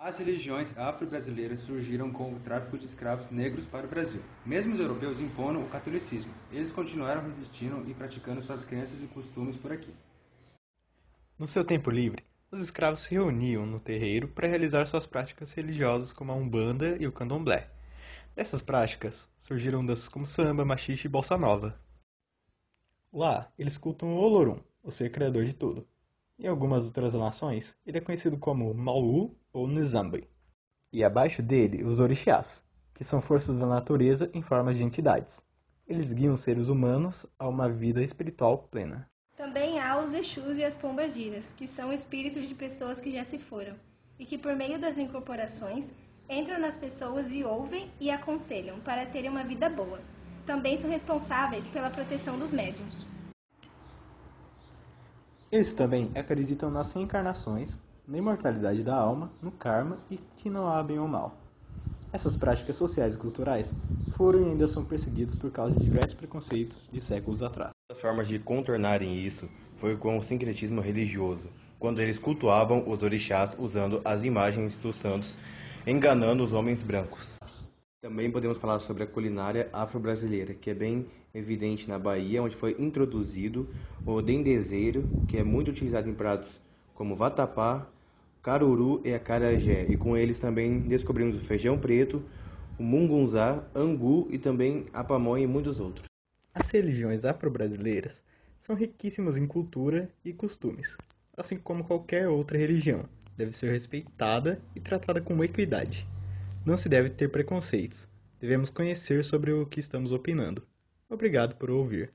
As religiões afro-brasileiras surgiram com o tráfico de escravos negros para o Brasil. Mesmo os europeus impondo o catolicismo, eles continuaram resistindo e praticando suas crenças e costumes por aqui. No seu tempo livre, os escravos se reuniam no terreiro para realizar suas práticas religiosas como a Umbanda e o Candomblé. Dessas práticas surgiram danças como samba, machixe e bossa nova. Lá, eles cultam o Olorum, o ser criador de tudo. Em algumas outras nações, ele é conhecido como Maulu ou Nzambi. E abaixo dele, os orixás, que são forças da natureza em formas de entidades. Eles guiam os seres humanos a uma vida espiritual plena. Também há os Exus e as Pombagiras, que são espíritos de pessoas que já se foram, e que por meio das incorporações entram nas pessoas e ouvem e aconselham para terem uma vida boa. Também são responsáveis pela proteção dos médiuns. Eles também acreditam nas reencarnações, na imortalidade da alma, no karma e que não há bem ou mal. Essas práticas sociais e culturais foram e ainda são perseguidas por causa de diversos preconceitos de séculos atrás. As formas de contornarem isso foi com o sincretismo religioso, quando eles cultuavam os orixás usando as imagens dos santos, enganando os homens brancos. Também podemos falar sobre a culinária afro-brasileira, que é bem evidente na Bahia, onde foi introduzido o dendezeiro, que é muito utilizado em pratos como vatapá, caruru e acarajé. E com eles também descobrimos o feijão preto, o mungunzá, angu e também a pamonha e muitos outros. As religiões afro-brasileiras são riquíssimas em cultura e costumes, assim como qualquer outra religião. Deve ser respeitada e tratada com equidade. Não se deve ter preconceitos. Devemos conhecer sobre o que estamos opinando. Obrigado por ouvir.